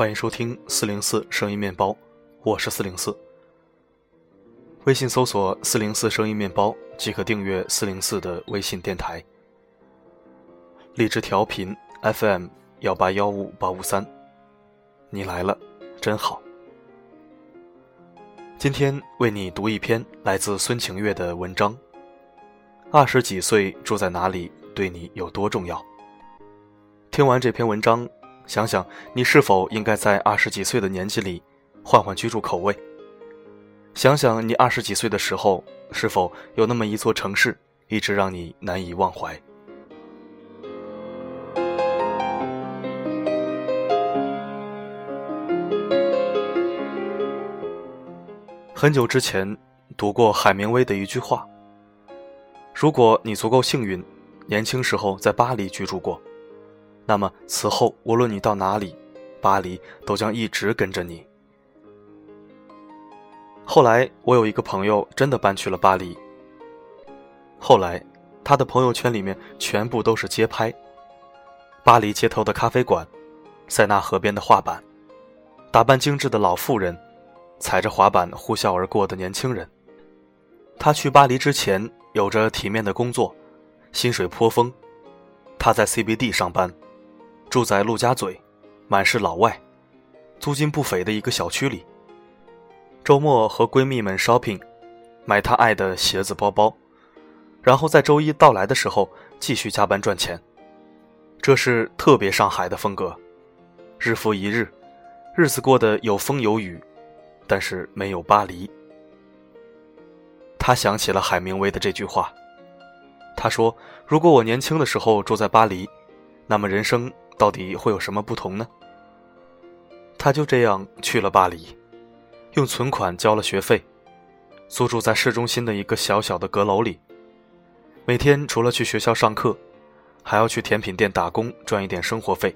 欢迎收听四零四声音面包，我是四零四。微信搜索“四零四声音面包”即可订阅四零四的微信电台。荔枝调频 FM 幺八幺五八五三，你来了，真好。今天为你读一篇来自孙晴月的文章。二十几岁住在哪里，对你有多重要？听完这篇文章，想想你是否应该在二十几岁的年纪里换换居住口味？想想你二十几岁的时候，是否有那么一座城市一直让你难以忘怀？很久之前读过海明威的一句话：“如果你足够幸运，年轻时候在巴黎居住过。”那么此后，无论你到哪里，巴黎都将一直跟着你。后来，我有一个朋友真的搬去了巴黎。后来，他的朋友圈里面全部都是街拍：巴黎街头的咖啡馆，塞纳河边的画板，打扮精致的老妇人，踩着滑板呼啸而过的年轻人。他去巴黎之前有着体面的工作，薪水颇丰。他在 CBD 上班。住在陆家嘴，满是老外，租金不菲的一个小区里。周末和闺蜜们 shopping，买她爱的鞋子包包，然后在周一到来的时候继续加班赚钱。这是特别上海的风格，日复一日，日子过得有风有雨，但是没有巴黎。他想起了海明威的这句话，他说：“如果我年轻的时候住在巴黎，那么人生。”到底会有什么不同呢？他就这样去了巴黎，用存款交了学费，租住在市中心的一个小小的阁楼里。每天除了去学校上课，还要去甜品店打工赚一点生活费。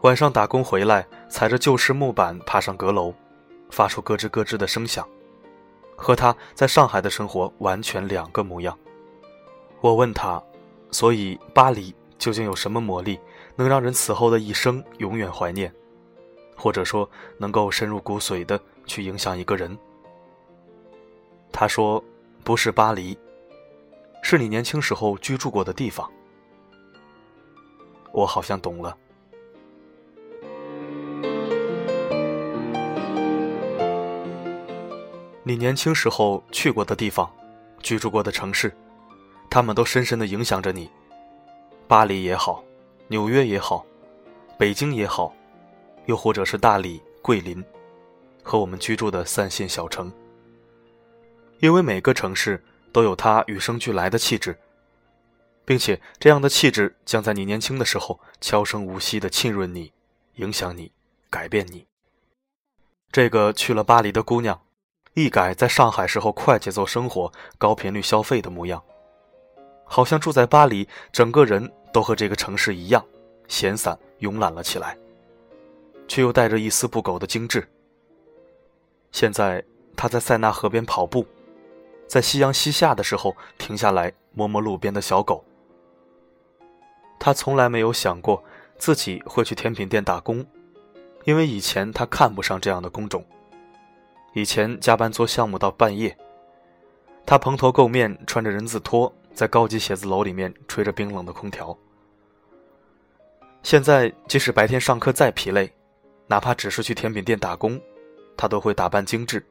晚上打工回来，踩着旧式木板爬上阁楼，发出咯吱咯吱的声响，和他在上海的生活完全两个模样。我问他，所以巴黎究竟有什么魔力？能让人此后的一生永远怀念，或者说能够深入骨髓的去影响一个人。他说：“不是巴黎，是你年轻时候居住过的地方。”我好像懂了。你年轻时候去过的地方，居住过的城市，他们都深深的影响着你。巴黎也好。纽约也好，北京也好，又或者是大理、桂林，和我们居住的三线小城。因为每个城市都有它与生俱来的气质，并且这样的气质将在你年轻的时候悄声无息地浸润你、影响你、改变你。这个去了巴黎的姑娘，一改在上海时候快节奏生活、高频率消费的模样，好像住在巴黎，整个人。都和这个城市一样，闲散慵懒了起来，却又带着一丝不苟的精致。现在他在塞纳河边跑步，在夕阳西下的时候停下来摸摸路边的小狗。他从来没有想过自己会去甜品店打工，因为以前他看不上这样的工种。以前加班做项目到半夜，他蓬头垢面，穿着人字拖。在高级写字楼里面吹着冰冷的空调。现在即使白天上课再疲累，哪怕只是去甜品店打工，他都会打扮精致。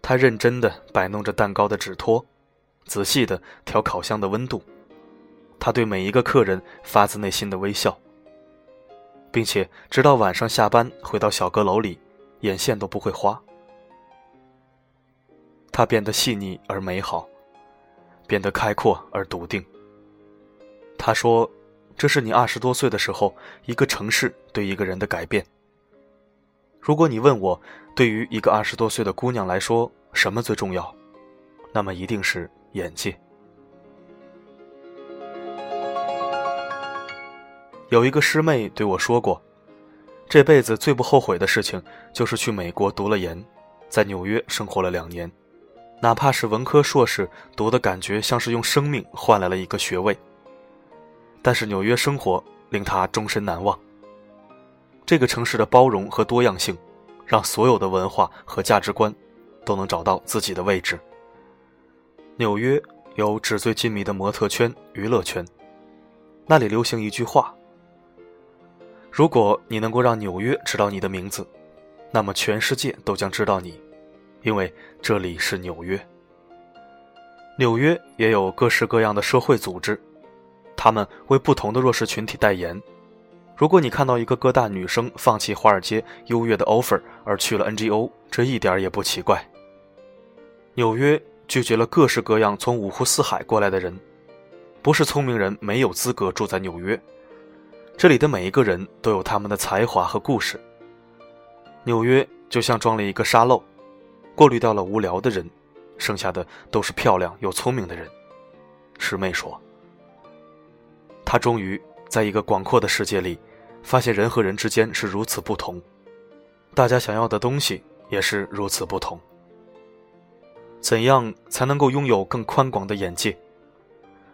他认真地摆弄着蛋糕的纸托，仔细地调烤箱的温度。他对每一个客人发自内心的微笑，并且直到晚上下班回到小阁楼里，眼线都不会花。他变得细腻而美好。变得开阔而笃定。他说：“这是你二十多岁的时候，一个城市对一个人的改变。如果你问我，对于一个二十多岁的姑娘来说，什么最重要？那么一定是眼界。”有一个师妹对我说过，这辈子最不后悔的事情，就是去美国读了研，在纽约生活了两年。哪怕是文科硕士，读的感觉像是用生命换来了一个学位。但是纽约生活令他终身难忘。这个城市的包容和多样性，让所有的文化和价值观都能找到自己的位置。纽约有纸醉金迷的模特圈、娱乐圈，那里流行一句话：如果你能够让纽约知道你的名字，那么全世界都将知道你，因为这里是纽约。纽约也有各式各样的社会组织，他们为不同的弱势群体代言。如果你看到一个哥大女生放弃华尔街优越的 offer 而去了 NGO，这一点也不奇怪。纽约拒绝了各式各样从五湖四海过来的人，不是聪明人没有资格住在纽约。这里的每一个人都有他们的才华和故事。纽约就像装了一个沙漏，过滤掉了无聊的人。剩下的都是漂亮又聪明的人，师妹说。她终于在一个广阔的世界里，发现人和人之间是如此不同，大家想要的东西也是如此不同。怎样才能够拥有更宽广的眼界？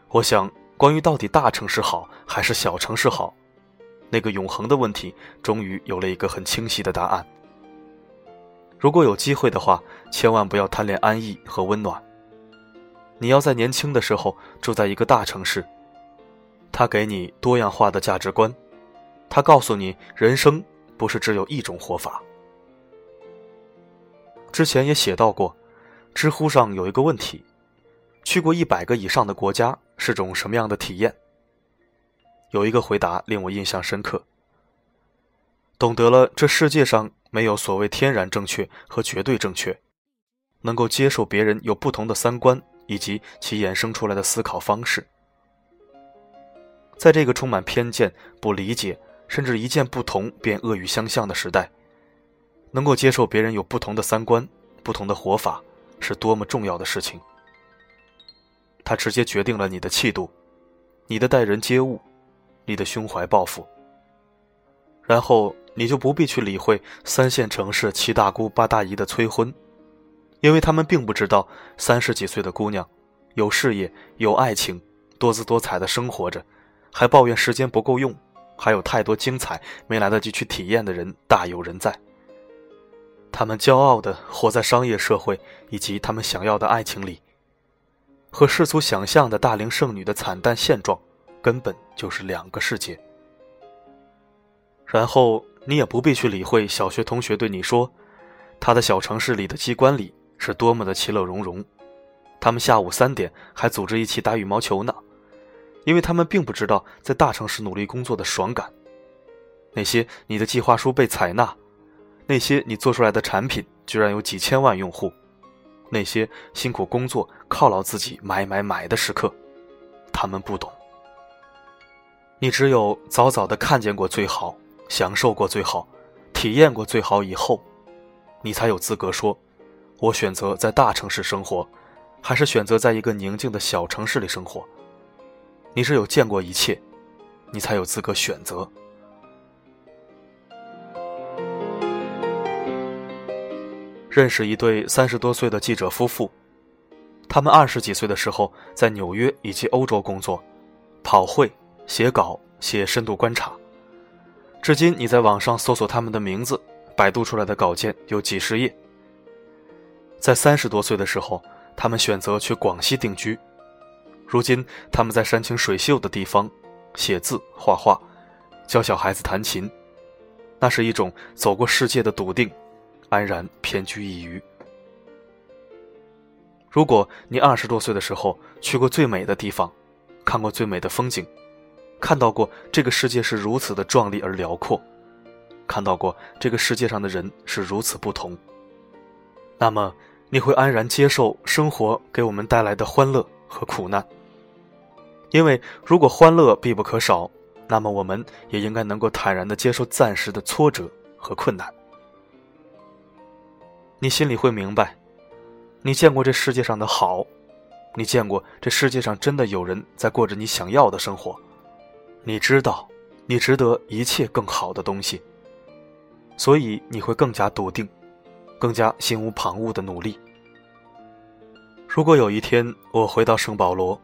我想，关于到底大城市好还是小城市好，那个永恒的问题，终于有了一个很清晰的答案。如果有机会的话，千万不要贪恋安逸和温暖。你要在年轻的时候住在一个大城市，它给你多样化的价值观，它告诉你人生不是只有一种活法。之前也写到过，知乎上有一个问题：去过一百个以上的国家是种什么样的体验？有一个回答令我印象深刻。懂得了这世界上。没有所谓天然正确和绝对正确，能够接受别人有不同的三观以及其衍生出来的思考方式。在这个充满偏见、不理解，甚至一见不同便恶语相向的时代，能够接受别人有不同的三观、不同的活法，是多么重要的事情。它直接决定了你的气度、你的待人接物、你的胸怀抱负。然后。你就不必去理会三线城市七大姑八大姨的催婚，因为他们并不知道三十几岁的姑娘有事业、有爱情、多姿多彩的生活着，还抱怨时间不够用，还有太多精彩没来得及去体验的人大有人在。他们骄傲地活在商业社会以及他们想要的爱情里，和世俗想象的大龄剩女的惨淡现状，根本就是两个世界。然后。你也不必去理会小学同学对你说，他的小城市里的机关里是多么的其乐融融，他们下午三点还组织一起打羽毛球呢，因为他们并不知道在大城市努力工作的爽感。那些你的计划书被采纳，那些你做出来的产品居然有几千万用户，那些辛苦工作犒劳自己买买买的时刻，他们不懂。你只有早早的看见过最好。享受过最好，体验过最好以后，你才有资格说：“我选择在大城市生活，还是选择在一个宁静的小城市里生活。”你是有见过一切，你才有资格选择。认识一对三十多岁的记者夫妇，他们二十几岁的时候在纽约以及欧洲工作，跑会、写稿、写深度观察。至今，你在网上搜索他们的名字，百度出来的稿件有几十页。在三十多岁的时候，他们选择去广西定居。如今，他们在山清水秀的地方写字、画画，教小孩子弹琴。那是一种走过世界的笃定，安然偏居一隅。如果你二十多岁的时候去过最美的地方，看过最美的风景。看到过这个世界是如此的壮丽而辽阔，看到过这个世界上的人是如此不同，那么你会安然接受生活给我们带来的欢乐和苦难。因为如果欢乐必不可少，那么我们也应该能够坦然的接受暂时的挫折和困难。你心里会明白，你见过这世界上的好，你见过这世界上真的有人在过着你想要的生活。你知道，你值得一切更好的东西，所以你会更加笃定，更加心无旁骛的努力。如果有一天我回到圣保罗，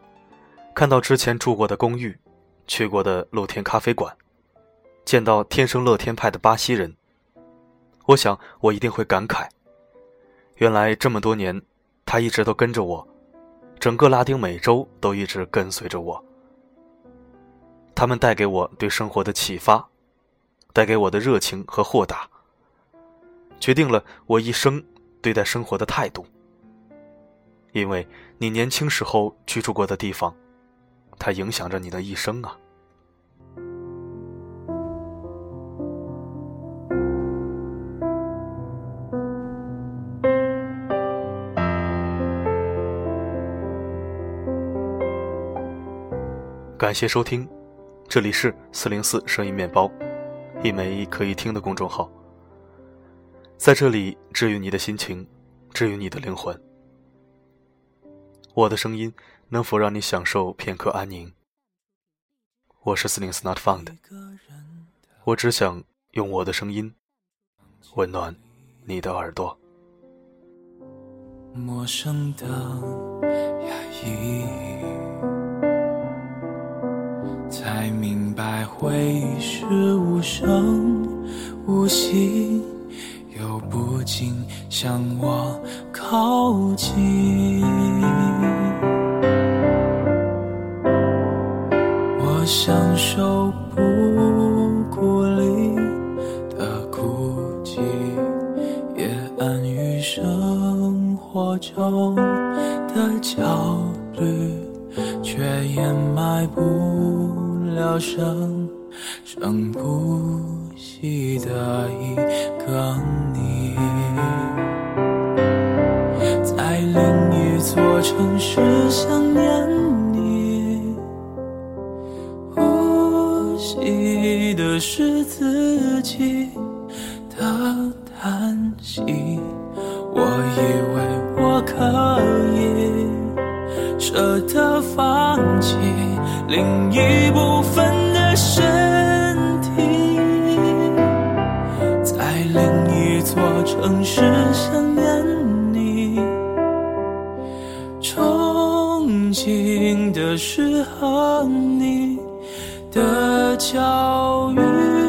看到之前住过的公寓，去过的露天咖啡馆，见到天生乐天派的巴西人，我想我一定会感慨：原来这么多年，他一直都跟着我，整个拉丁美洲都一直跟随着我。他们带给我对生活的启发，带给我的热情和豁达，决定了我一生对待生活的态度。因为你年轻时候居住过的地方，它影响着你的一生啊。感谢收听，这里是四零四声音面包，一枚可以听的公众号。在这里治愈你的心情，治愈你的灵魂。我的声音能否让你享受片刻安宁？我是四零四 Not Found，我只想用我的声音温暖你的耳朵。陌生的压抑，才明白回忆是无声无息。又不禁向我靠近，我享受不孤立的孤寂，也安于生活中的焦虑，却掩埋不了生生不息的一个你，在另一座城市想念你，呼吸的是自己的叹息。我以为我可以舍得放弃另一安静的是和你的教育，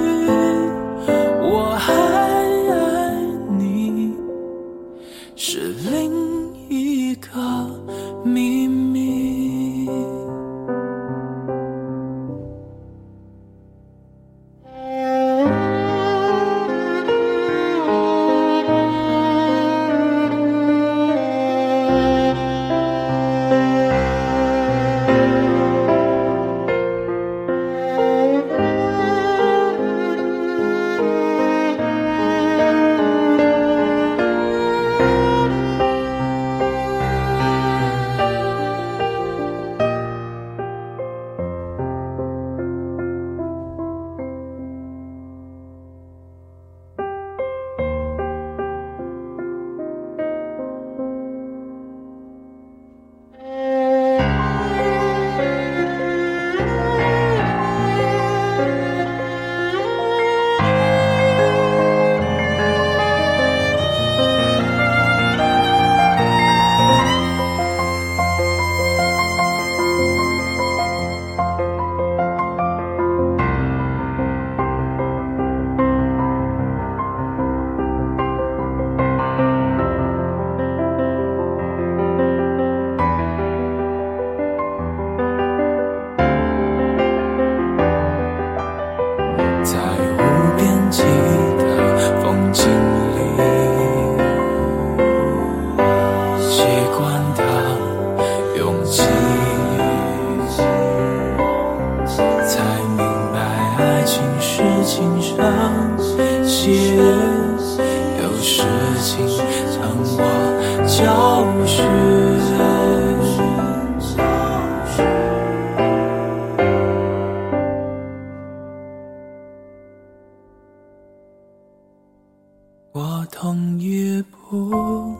我同意不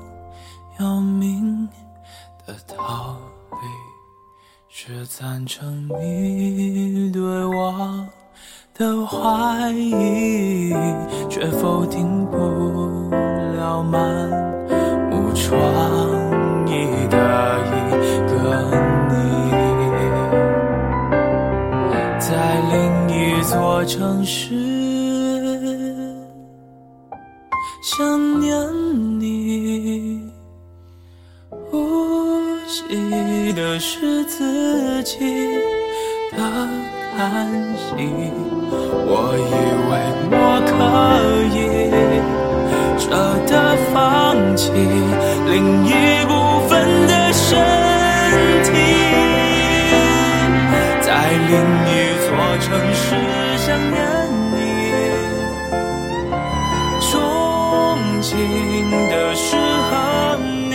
要命的逃避，是赞成你对我的怀疑，却否定不了满无创意的一个你，在另一座。城市，想念你。呼吸的是自己的叹息。我以为我可以舍得放弃另一部分的身体。在另一座城市想念听的是和你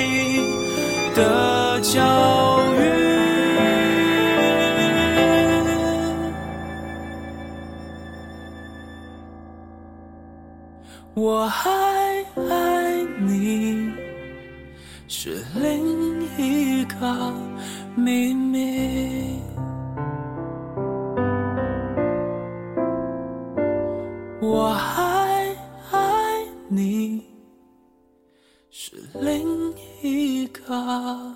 的教育。我还爱你，是另一个秘密。我还爱你，是另一个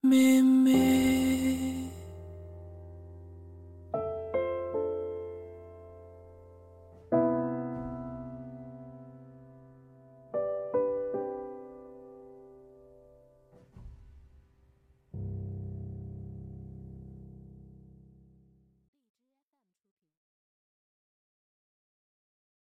秘密。